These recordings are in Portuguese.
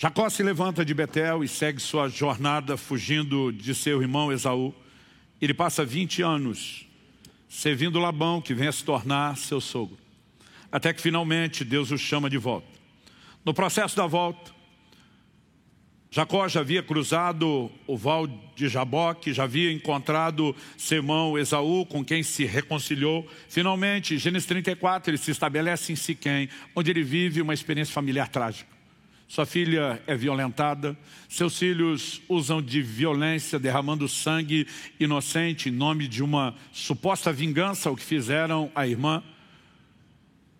Jacó se levanta de Betel e segue sua jornada fugindo de seu irmão Esaú. Ele passa 20 anos servindo Labão, que vem a se tornar seu sogro. Até que finalmente Deus o chama de volta. No processo da volta, Jacó já havia cruzado o val de Jaboque, já havia encontrado seu irmão Esaú, com quem se reconciliou. Finalmente, Gênesis 34, ele se estabelece em Siquém, onde ele vive uma experiência familiar trágica sua filha é violentada, seus filhos usam de violência, derramando sangue inocente em nome de uma suposta vingança, o que fizeram à irmã.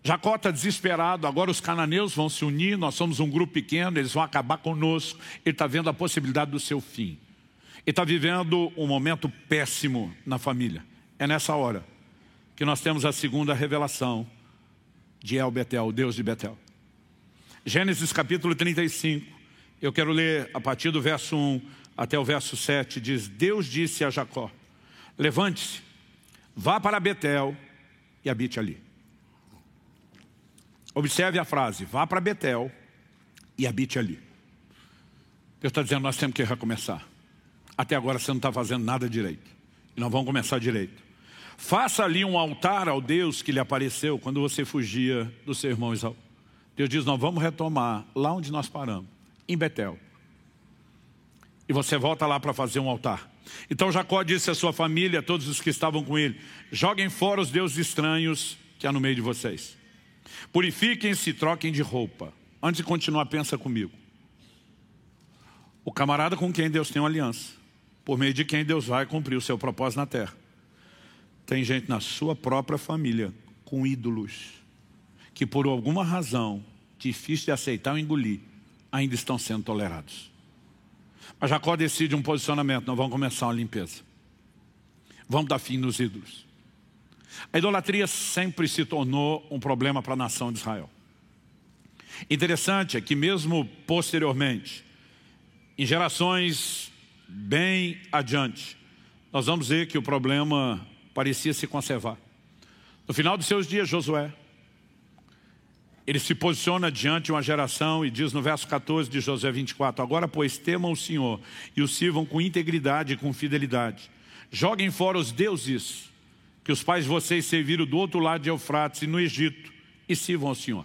Jacó está desesperado, agora os cananeus vão se unir, nós somos um grupo pequeno, eles vão acabar conosco. Ele está vendo a possibilidade do seu fim. Ele está vivendo um momento péssimo na família. É nessa hora que nós temos a segunda revelação de El Betel, o Deus de Betel. Gênesis capítulo 35, eu quero ler a partir do verso 1 até o verso 7, diz, Deus disse a Jacó, levante-se, vá para Betel e habite ali. Observe a frase, vá para Betel e habite ali. Deus está dizendo, nós temos que recomeçar. Até agora você não está fazendo nada direito. E nós vamos começar direito. Faça ali um altar ao Deus que lhe apareceu quando você fugia do seu irmão Isaú. Deus diz, nós vamos retomar lá onde nós paramos, em Betel. E você volta lá para fazer um altar. Então Jacó disse à sua família, a todos os que estavam com ele, joguem fora os deuses estranhos que há no meio de vocês. Purifiquem-se troquem de roupa. Antes de continuar, pensa comigo. O camarada com quem Deus tem uma aliança, por meio de quem Deus vai cumprir o seu propósito na terra. Tem gente na sua própria família com ídolos que por alguma razão difícil de aceitar ou engolir, ainda estão sendo tolerados. Mas Jacó decide um posicionamento, nós vamos começar uma limpeza. Vamos dar fim nos ídolos. A idolatria sempre se tornou um problema para a nação de Israel. Interessante é que mesmo posteriormente, em gerações bem adiante, nós vamos ver que o problema parecia se conservar. No final dos seus dias, Josué, ele se posiciona diante de uma geração e diz no verso 14 de José 24, Agora, pois, temam o Senhor e o sirvam com integridade e com fidelidade. Joguem fora os deuses que os pais de vocês serviram do outro lado de Eufrates e no Egito e sirvam ao Senhor.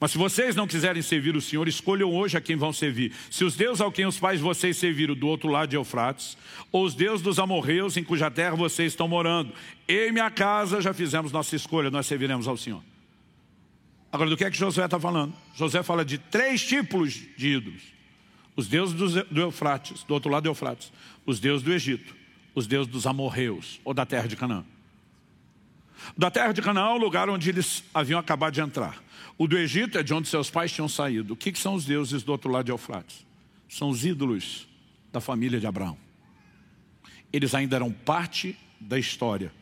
Mas se vocês não quiserem servir o Senhor, escolham hoje a quem vão servir. Se os deuses ao quem os pais de vocês serviram do outro lado de Eufrates, ou os deuses dos amorreus em cuja terra vocês estão morando. Eu e minha casa já fizemos nossa escolha, nós serviremos ao Senhor. Agora, do que é que Josué está falando? José fala de três tipos de ídolos. Os deuses do Eufrates, do outro lado do Eufrates. Os deuses do Egito. Os deuses dos amorreus, ou da terra de Canaã. Da terra de Canaã é o lugar onde eles haviam acabado de entrar. O do Egito é de onde seus pais tinham saído. O que, que são os deuses do outro lado de Eufrates? São os ídolos da família de Abraão. Eles ainda eram parte da história.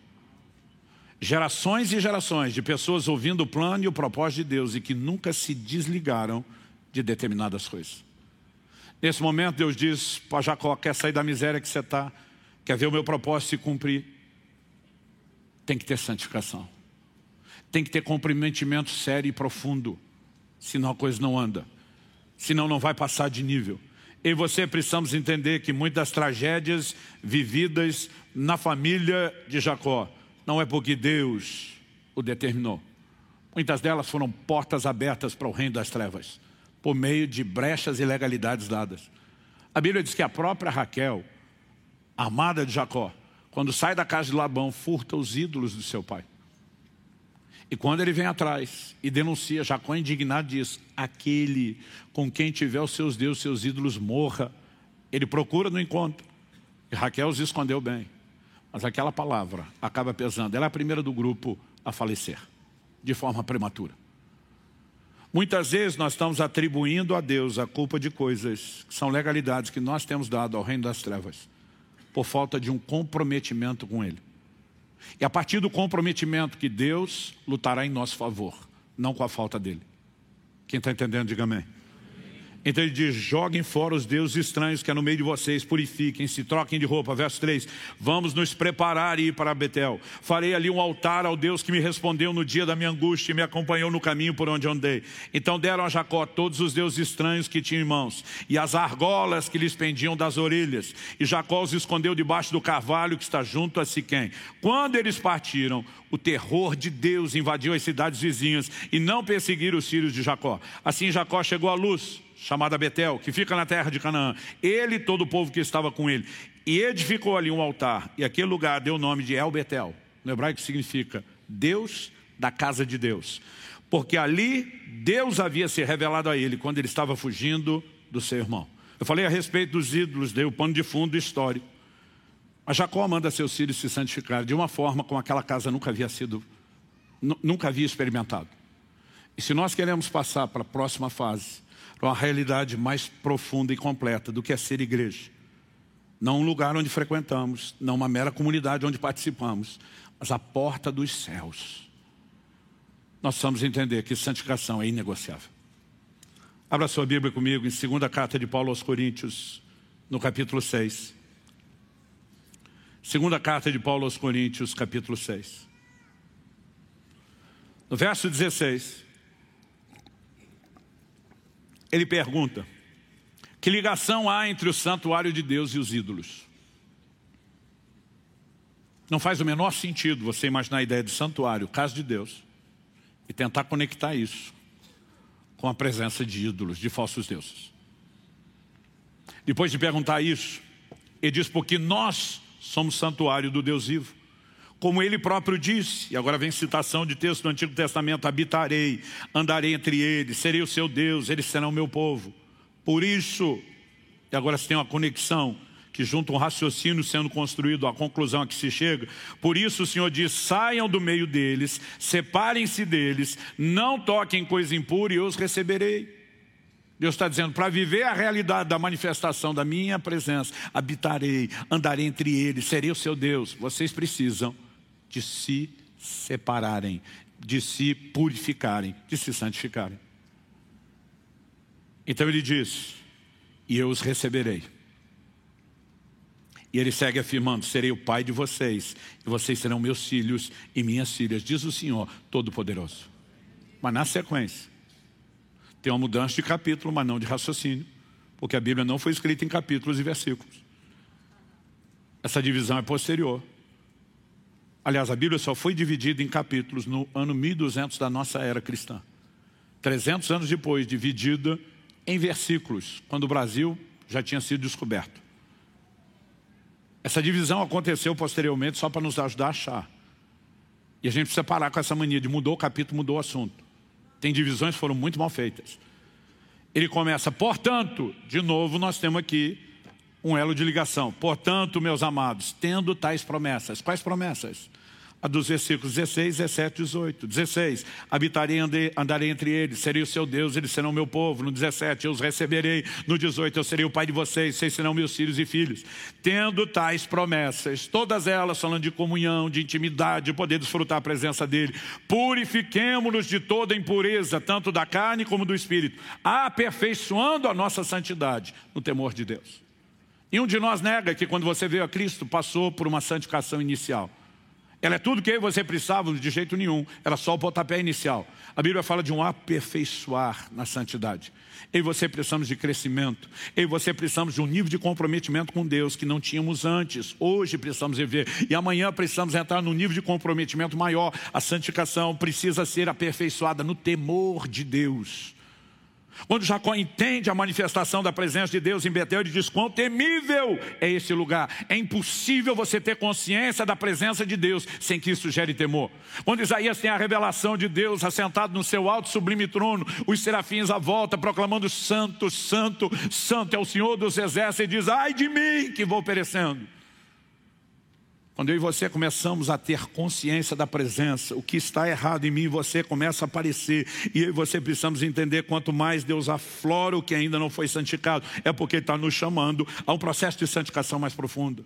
Gerações e gerações de pessoas ouvindo o plano e o propósito de Deus e que nunca se desligaram de determinadas coisas. Nesse momento Deus diz para Jacó, quer sair da miséria que você está, quer ver o meu propósito se cumprir, tem que ter santificação. Tem que ter comprometimento sério e profundo, senão a coisa não anda. Senão não vai passar de nível. E você precisamos entender que muitas tragédias vividas na família de Jacó não é porque Deus o determinou. Muitas delas foram portas abertas para o reino das trevas, por meio de brechas e legalidades dadas. A Bíblia diz que a própria Raquel, amada de Jacó, quando sai da casa de Labão, furta os ídolos do seu pai. E quando ele vem atrás e denuncia, Jacó indignado diz, aquele com quem tiver os seus deuses, seus ídolos, morra. Ele procura no encontro. E Raquel os escondeu bem. Mas aquela palavra acaba pesando. Ela é a primeira do grupo a falecer, de forma prematura. Muitas vezes nós estamos atribuindo a Deus a culpa de coisas que são legalidades que nós temos dado ao reino das trevas, por falta de um comprometimento com Ele. E a partir do comprometimento que Deus lutará em nosso favor, não com a falta dele. Quem está entendendo, diga amém. Então ele diz, joguem fora os deuses estranhos que é no meio de vocês, purifiquem-se, troquem de roupa. Verso 3, vamos nos preparar e ir para Betel. Farei ali um altar ao Deus que me respondeu no dia da minha angústia e me acompanhou no caminho por onde andei. Então deram a Jacó todos os deuses estranhos que tinham em mãos e as argolas que lhes pendiam das orelhas. E Jacó os escondeu debaixo do carvalho que está junto a Siquém. Quando eles partiram, o terror de Deus invadiu as cidades vizinhas e não perseguiram os filhos de Jacó. Assim Jacó chegou à luz chamada Betel, que fica na terra de Canaã. Ele e todo o povo que estava com ele. E edificou ali um altar. E aquele lugar deu o nome de El Betel. No hebraico significa Deus da casa de Deus. Porque ali Deus havia se revelado a ele quando ele estava fugindo do seu irmão. Eu falei a respeito dos ídolos, dei o pano de fundo histórico. Mas Jacó manda seus filhos se santificar de uma forma como aquela casa nunca havia sido, nunca havia experimentado. E se nós queremos passar para a próxima fase, para uma realidade mais profunda e completa do que é ser igreja. Não um lugar onde frequentamos, não uma mera comunidade onde participamos, mas a porta dos céus. Nós precisamos entender que santificação é inegociável. Abra sua Bíblia comigo em 2 carta de Paulo aos Coríntios, no capítulo 6. Segunda carta de Paulo aos Coríntios, capítulo 6. No verso 16, ele pergunta, que ligação há entre o santuário de Deus e os ídolos? Não faz o menor sentido você imaginar a ideia de santuário, casa de Deus, e tentar conectar isso com a presença de ídolos, de falsos deuses. Depois de perguntar isso, ele diz, porque nós somos santuário do Deus vivo. Como ele próprio disse, e agora vem citação de texto do Antigo Testamento, habitarei, andarei entre eles, serei o seu Deus, eles serão o meu povo. Por isso, e agora se tem uma conexão, que junto um raciocínio sendo construído, a conclusão a que se chega, por isso o Senhor diz, saiam do meio deles, separem-se deles, não toquem coisa impura e eu os receberei. Deus está dizendo, para viver a realidade da manifestação da minha presença, habitarei, andarei entre eles, serei o seu Deus. Vocês precisam de se separarem, de se purificarem, de se santificarem. Então ele diz, e eu os receberei. E ele segue afirmando, serei o pai de vocês, e vocês serão meus filhos e minhas filhas, diz o Senhor Todo-Poderoso. Mas na sequência, tem uma mudança de capítulo, mas não de raciocínio, porque a Bíblia não foi escrita em capítulos e versículos. Essa divisão é posterior. Aliás, a Bíblia só foi dividida em capítulos no ano 1200 da nossa era cristã. 300 anos depois, dividida em versículos, quando o Brasil já tinha sido descoberto. Essa divisão aconteceu posteriormente só para nos ajudar a achar. E a gente precisa parar com essa mania de mudou o capítulo, mudou o assunto. Tem divisões que foram muito mal feitas. Ele começa, portanto, de novo nós temos aqui um elo de ligação. Portanto, meus amados, tendo tais promessas. Quais promessas? a dos versículos 16, 17 18. 16, habitarei, andei, andarei entre eles, serei o seu Deus, eles serão meu povo. No 17, eu os receberei. No 18, eu serei o pai de vocês, vocês serão meus filhos e filhos. Tendo tais promessas, todas elas falando de comunhão, de intimidade, de poder desfrutar a presença dEle. Purifiquemo-nos de toda impureza, tanto da carne como do espírito, aperfeiçoando a nossa santidade no temor de Deus. E um de nós nega que quando você veio a Cristo, passou por uma santificação inicial. Ela é tudo que você precisávamos de jeito nenhum. Era só o pontapé inicial. A Bíblia fala de um aperfeiçoar na santidade. Eu e você precisamos de crescimento. Eu e você precisamos de um nível de comprometimento com Deus que não tínhamos antes. Hoje precisamos viver. E amanhã precisamos entrar num nível de comprometimento maior. A santificação precisa ser aperfeiçoada no temor de Deus. Quando Jacó entende a manifestação da presença de Deus em Betel, ele diz, quão temível é esse lugar. É impossível você ter consciência da presença de Deus sem que isso gere temor. Quando Isaías tem a revelação de Deus assentado no seu alto sublime trono, os serafins à volta proclamando santo, santo, santo é o Senhor dos exércitos e diz, ai de mim que vou perecendo. Quando eu e você começamos a ter consciência da presença, o que está errado em mim e você começa a aparecer. E eu e você precisamos entender quanto mais Deus aflora o que ainda não foi santificado, é porque Ele está nos chamando a um processo de santificação mais profundo.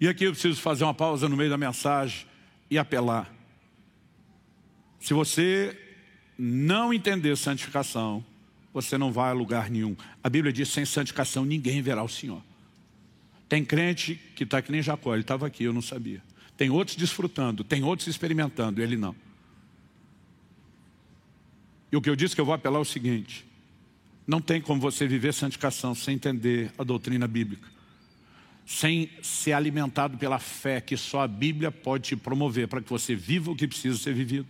E aqui eu preciso fazer uma pausa no meio da mensagem e apelar. Se você não entender santificação, você não vai a lugar nenhum. A Bíblia diz, sem santificação ninguém verá o Senhor. Tem crente que está que nem Jacó, ele estava aqui, eu não sabia. Tem outros desfrutando, tem outros experimentando, ele não. E o que eu disse que eu vou apelar é o seguinte, não tem como você viver santificação sem entender a doutrina bíblica. Sem ser alimentado pela fé que só a Bíblia pode te promover para que você viva o que precisa ser vivido.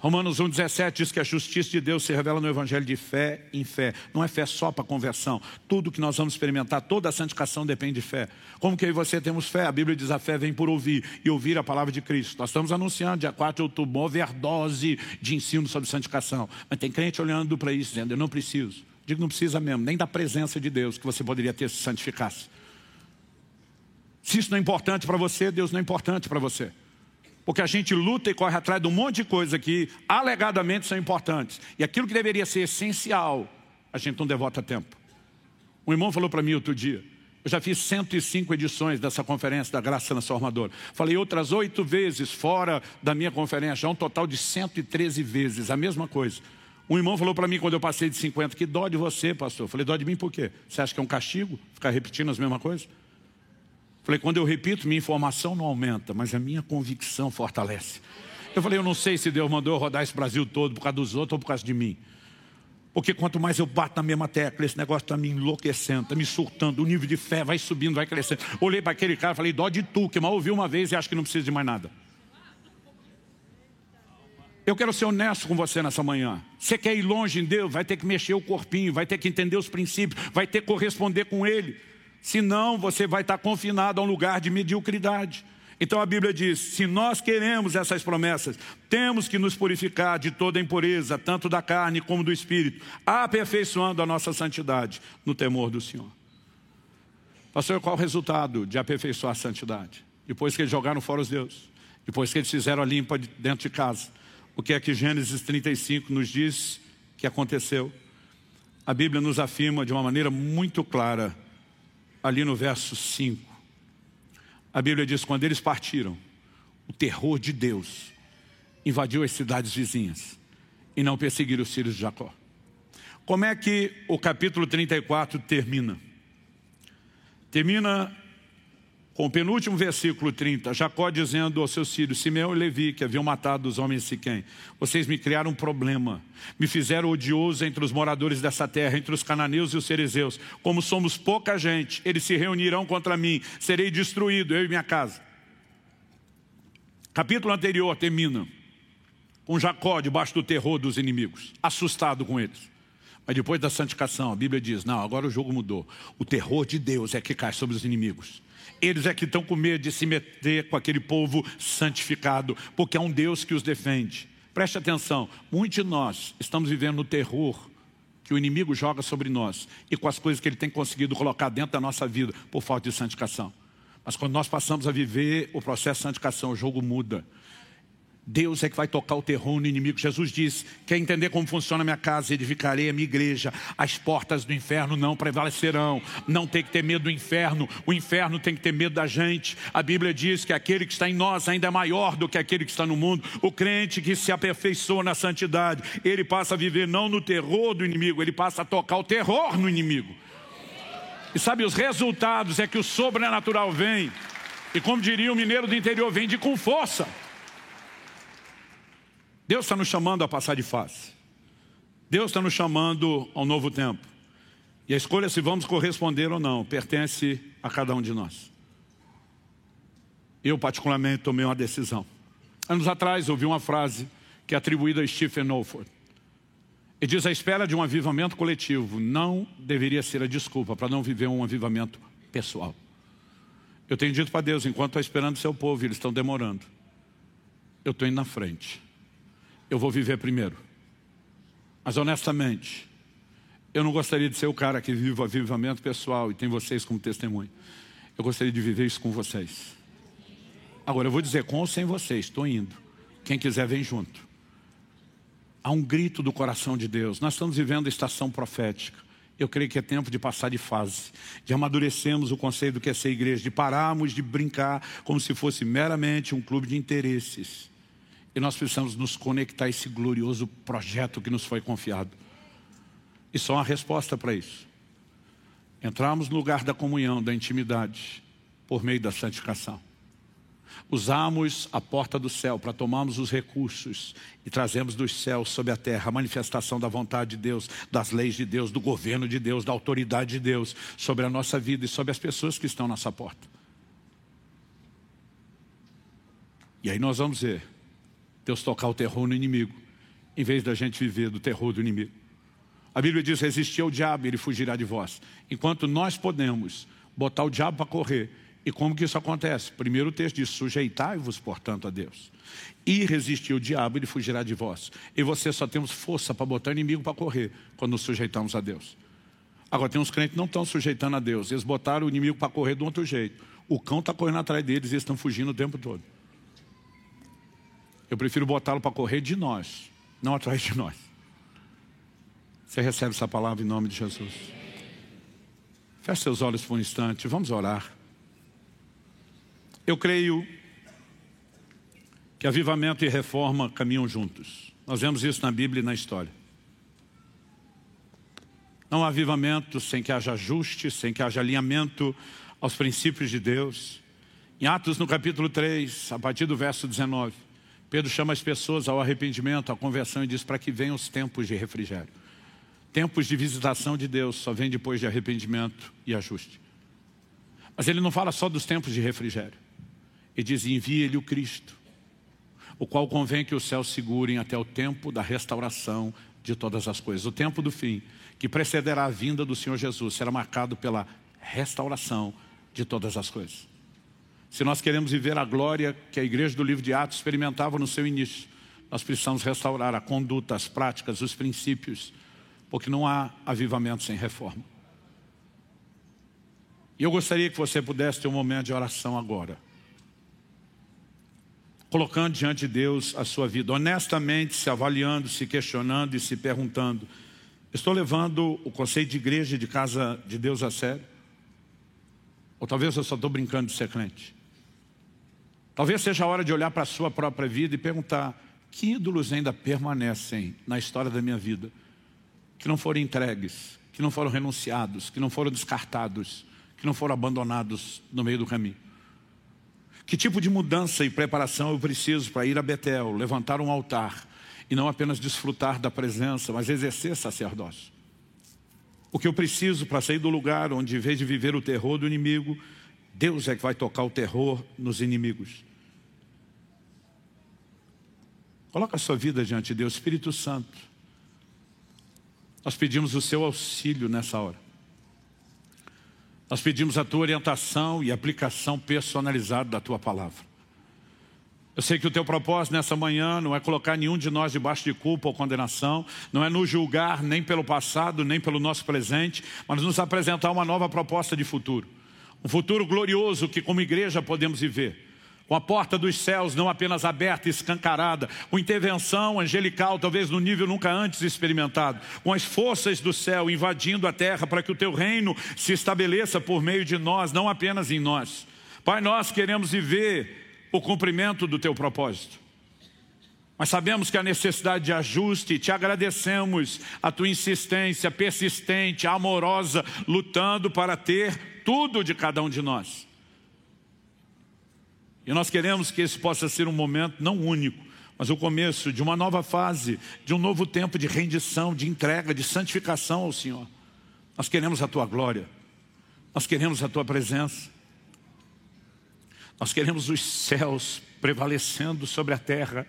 Romanos 1,17 diz que a justiça de Deus se revela no evangelho de fé em fé. Não é fé só para conversão. Tudo que nós vamos experimentar, toda a santificação depende de fé. Como que eu e você temos fé? A Bíblia diz a fé vem por ouvir e ouvir a palavra de Cristo. Nós estamos anunciando dia 4 de outubro uma overdose de ensino sobre santificação. Mas tem crente olhando para isso, dizendo, eu não preciso. Digo, não precisa mesmo, nem da presença de Deus que você poderia ter se santificasse. Se isso não é importante para você, Deus não é importante para você. Porque a gente luta e corre atrás de um monte de coisa que alegadamente são importantes. E aquilo que deveria ser essencial, a gente não devota tempo. Um irmão falou para mim outro dia, eu já fiz 105 edições dessa conferência da Graça Transformadora. Falei outras oito vezes fora da minha conferência, um total de 113 vezes, a mesma coisa. Um irmão falou para mim quando eu passei de 50, que dó de você, pastor. Falei, dó de mim por quê? Você acha que é um castigo ficar repetindo as mesmas coisas? Falei, quando eu repito, minha informação não aumenta, mas a minha convicção fortalece. Eu falei, eu não sei se Deus mandou eu rodar esse Brasil todo por causa dos outros ou por causa de mim. Porque quanto mais eu bato na mesma tecla, esse negócio está me enlouquecendo, está me surtando, o nível de fé vai subindo, vai crescendo. Olhei para aquele cara e falei, dó de tu, que mal ouviu uma vez e acho que não precisa de mais nada. Eu quero ser honesto com você nessa manhã. Você quer ir longe em Deus, vai ter que mexer o corpinho, vai ter que entender os princípios, vai ter que corresponder com Ele. Senão você vai estar confinado a um lugar de mediocridade. Então a Bíblia diz, se nós queremos essas promessas, temos que nos purificar de toda impureza, tanto da carne como do espírito, aperfeiçoando a nossa santidade no temor do Senhor. Pastor, qual o resultado de aperfeiçoar a santidade? Depois que eles jogaram fora os deuses, depois que eles fizeram a limpa dentro de casa, o que é que Gênesis 35 nos diz que aconteceu? A Bíblia nos afirma de uma maneira muito clara ali no verso 5. A Bíblia diz, quando eles partiram, o terror de Deus invadiu as cidades vizinhas e não perseguiram os filhos de Jacó. Como é que o capítulo 34 termina? Termina com o penúltimo versículo 30, Jacó dizendo aos seus filhos, Simeão e Levi, que haviam matado os homens de Siquém, vocês me criaram um problema, me fizeram odioso entre os moradores dessa terra, entre os cananeus e os cerezeus. Como somos pouca gente, eles se reunirão contra mim, serei destruído, eu e minha casa. Capítulo anterior termina com Jacó debaixo do terror dos inimigos, assustado com eles. Mas depois da santificação, a Bíblia diz, não, agora o jogo mudou. O terror de Deus é que cai sobre os inimigos. Eles é que estão com medo de se meter com aquele povo santificado, porque é um Deus que os defende. Preste atenção, muitos de nós estamos vivendo no terror que o inimigo joga sobre nós e com as coisas que ele tem conseguido colocar dentro da nossa vida por falta de santificação. Mas quando nós passamos a viver o processo de santificação, o jogo muda. Deus é que vai tocar o terror no inimigo. Jesus diz, quer entender como funciona a minha casa, edificarei a minha igreja. As portas do inferno não prevalecerão. Não tem que ter medo do inferno. O inferno tem que ter medo da gente. A Bíblia diz que aquele que está em nós ainda é maior do que aquele que está no mundo. O crente que se aperfeiçoa na santidade, ele passa a viver não no terror do inimigo, ele passa a tocar o terror no inimigo. E sabe, os resultados é que o sobrenatural vem. E como diria o mineiro do interior, vem de com força. Deus está nos chamando a passar de face. Deus está nos chamando ao novo tempo. E a escolha se vamos corresponder ou não, pertence a cada um de nós. Eu particularmente tomei uma decisão. Anos atrás ouvi uma frase que é atribuída a Stephen Olford. E diz, a espera de um avivamento coletivo não deveria ser a desculpa para não viver um avivamento pessoal. Eu tenho dito para Deus, enquanto estou esperando o seu povo, eles estão demorando. Eu estou indo na frente eu vou viver primeiro. Mas honestamente, eu não gostaria de ser o cara que vive o avivamento pessoal e tem vocês como testemunho. Eu gostaria de viver isso com vocês. Agora, eu vou dizer com ou sem vocês, estou indo. Quem quiser, vem junto. Há um grito do coração de Deus. Nós estamos vivendo a estação profética. Eu creio que é tempo de passar de fase, de amadurecermos o conceito do que é ser igreja, de pararmos de brincar como se fosse meramente um clube de interesses e nós precisamos nos conectar a esse glorioso projeto que nos foi confiado. E só uma resposta para isso. Entramos no lugar da comunhão, da intimidade, por meio da santificação. Usamos a porta do céu para tomarmos os recursos e trazemos dos céus sobre a terra a manifestação da vontade de Deus, das leis de Deus, do governo de Deus, da autoridade de Deus sobre a nossa vida e sobre as pessoas que estão à nossa porta. E aí nós vamos ver Deus tocar o terror no inimigo, em vez da gente viver do terror do inimigo. A Bíblia diz, resistir ao diabo ele fugirá de vós. Enquanto nós podemos botar o diabo para correr, e como que isso acontece? Primeiro o texto diz, sujeitai-vos, portanto, a Deus. E resistir o diabo, ele fugirá de vós. E você só temos força para botar o inimigo para correr, quando nos sujeitamos a Deus. Agora, tem uns crentes que não estão sujeitando a Deus. Eles botaram o inimigo para correr de um outro jeito. O cão está correndo atrás deles e eles estão fugindo o tempo todo. Eu prefiro botá-lo para correr de nós, não atrás de nós. Você recebe essa palavra em nome de Jesus. Feche seus olhos por um instante, vamos orar. Eu creio que avivamento e reforma caminham juntos. Nós vemos isso na Bíblia e na história. Não há avivamento sem que haja ajuste, sem que haja alinhamento aos princípios de Deus. Em Atos, no capítulo 3, a partir do verso 19, Pedro chama as pessoas ao arrependimento, à conversão e diz para que venham os tempos de refrigério. Tempos de visitação de Deus só vem depois de arrependimento e ajuste. Mas ele não fala só dos tempos de refrigério. E diz, envie-lhe o Cristo, o qual convém que os céus segurem até o tempo da restauração de todas as coisas. O tempo do fim, que precederá a vinda do Senhor Jesus, será marcado pela restauração de todas as coisas. Se nós queremos viver a glória que a igreja do livro de Atos experimentava no seu início, nós precisamos restaurar a conduta, as práticas, os princípios, porque não há avivamento sem reforma. E eu gostaria que você pudesse ter um momento de oração agora colocando diante de Deus a sua vida, honestamente se avaliando, se questionando e se perguntando, estou levando o conceito de igreja de casa de Deus a sério? Ou talvez eu só estou brincando de ser crente? Talvez seja a hora de olhar para a sua própria vida e perguntar, que ídolos ainda permanecem na história da minha vida, que não foram entregues, que não foram renunciados, que não foram descartados, que não foram abandonados no meio do caminho? Que tipo de mudança e preparação eu preciso para ir a Betel, levantar um altar e não apenas desfrutar da presença, mas exercer sacerdócio? O que eu preciso para sair do lugar onde, em vez de viver o terror do inimigo, Deus é que vai tocar o terror nos inimigos. Coloca a sua vida diante de Deus, Espírito Santo. Nós pedimos o seu auxílio nessa hora. Nós pedimos a tua orientação e aplicação personalizada da tua palavra. Eu sei que o teu propósito nessa manhã não é colocar nenhum de nós debaixo de culpa ou condenação, não é nos julgar nem pelo passado, nem pelo nosso presente, mas nos apresentar uma nova proposta de futuro. Um futuro glorioso que como igreja podemos viver com a porta dos céus não apenas aberta e escancarada, com intervenção angelical, talvez no nível nunca antes experimentado, com as forças do céu invadindo a terra para que o teu reino se estabeleça por meio de nós, não apenas em nós. Pai, nós queremos viver o cumprimento do teu propósito. Mas sabemos que há necessidade de ajuste te agradecemos a tua insistência persistente, amorosa, lutando para ter tudo de cada um de nós. E nós queremos que esse possa ser um momento não único, mas o começo de uma nova fase, de um novo tempo de rendição, de entrega, de santificação ao Senhor. Nós queremos a Tua glória, nós queremos a Tua presença, nós queremos os céus prevalecendo sobre a terra.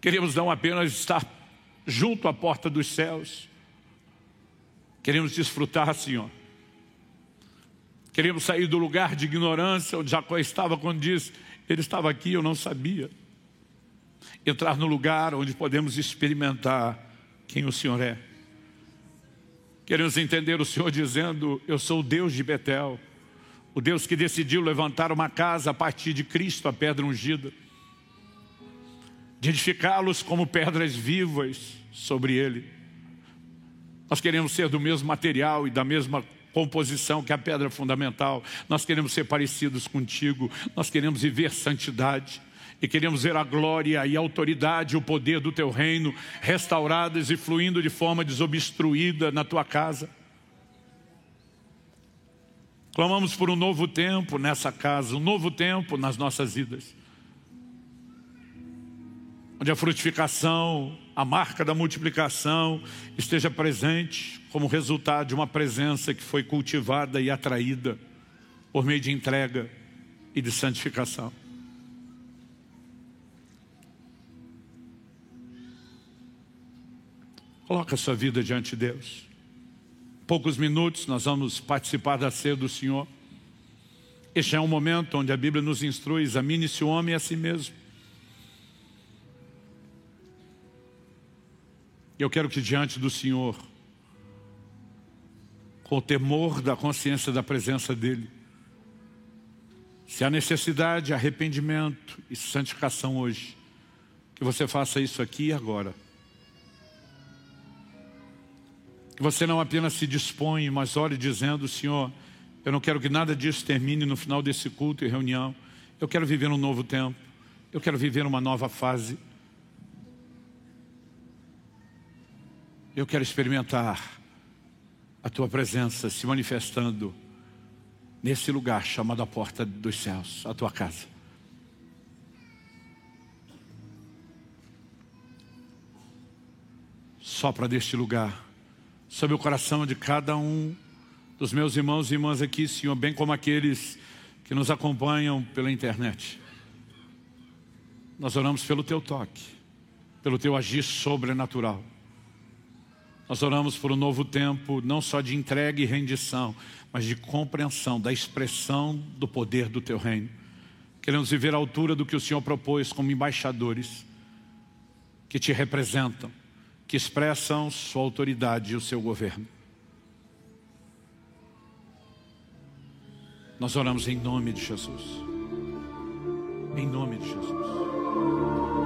Queremos não apenas estar junto à porta dos céus, queremos desfrutar, Senhor, Queríamos sair do lugar de ignorância onde Jacó estava quando diz, ele estava aqui, eu não sabia. Entrar no lugar onde podemos experimentar quem o Senhor é. Queremos entender o Senhor dizendo, eu sou o Deus de Betel, o Deus que decidiu levantar uma casa a partir de Cristo, a pedra ungida, de edificá-los como pedras vivas sobre ele. Nós queremos ser do mesmo material e da mesma composição, que é a pedra fundamental. Nós queremos ser parecidos contigo, nós queremos viver santidade. E queremos ver a glória e a autoridade, o poder do teu reino restauradas e fluindo de forma desobstruída na tua casa. Clamamos por um novo tempo nessa casa, um novo tempo nas nossas vidas. Onde a frutificação, a marca da multiplicação esteja presente como resultado de uma presença que foi cultivada e atraída por meio de entrega e de santificação. Coloca a sua vida diante de Deus. Poucos minutos nós vamos participar da ceia do Senhor. Este é um momento onde a Bíblia nos instrui, examine-se o homem a si mesmo. Eu quero que diante do Senhor, com o temor da consciência da presença dEle, se há necessidade, arrependimento e santificação hoje, que você faça isso aqui e agora. Que você não apenas se dispõe, mas ore dizendo, Senhor, eu não quero que nada disso termine no final desse culto e reunião. Eu quero viver um novo tempo. Eu quero viver uma nova fase. Eu quero experimentar a Tua presença se manifestando nesse lugar chamado a porta dos céus, a Tua casa. Sopra deste lugar sobre o coração de cada um dos meus irmãos e irmãs aqui, Senhor, bem como aqueles que nos acompanham pela internet. Nós oramos pelo Teu toque, pelo Teu agir sobrenatural. Nós oramos por um novo tempo, não só de entrega e rendição, mas de compreensão da expressão do poder do Teu reino. Queremos viver à altura do que o Senhor propôs como embaixadores que Te representam que expressam sua autoridade e o seu governo. Nós oramos em nome de Jesus. Em nome de Jesus.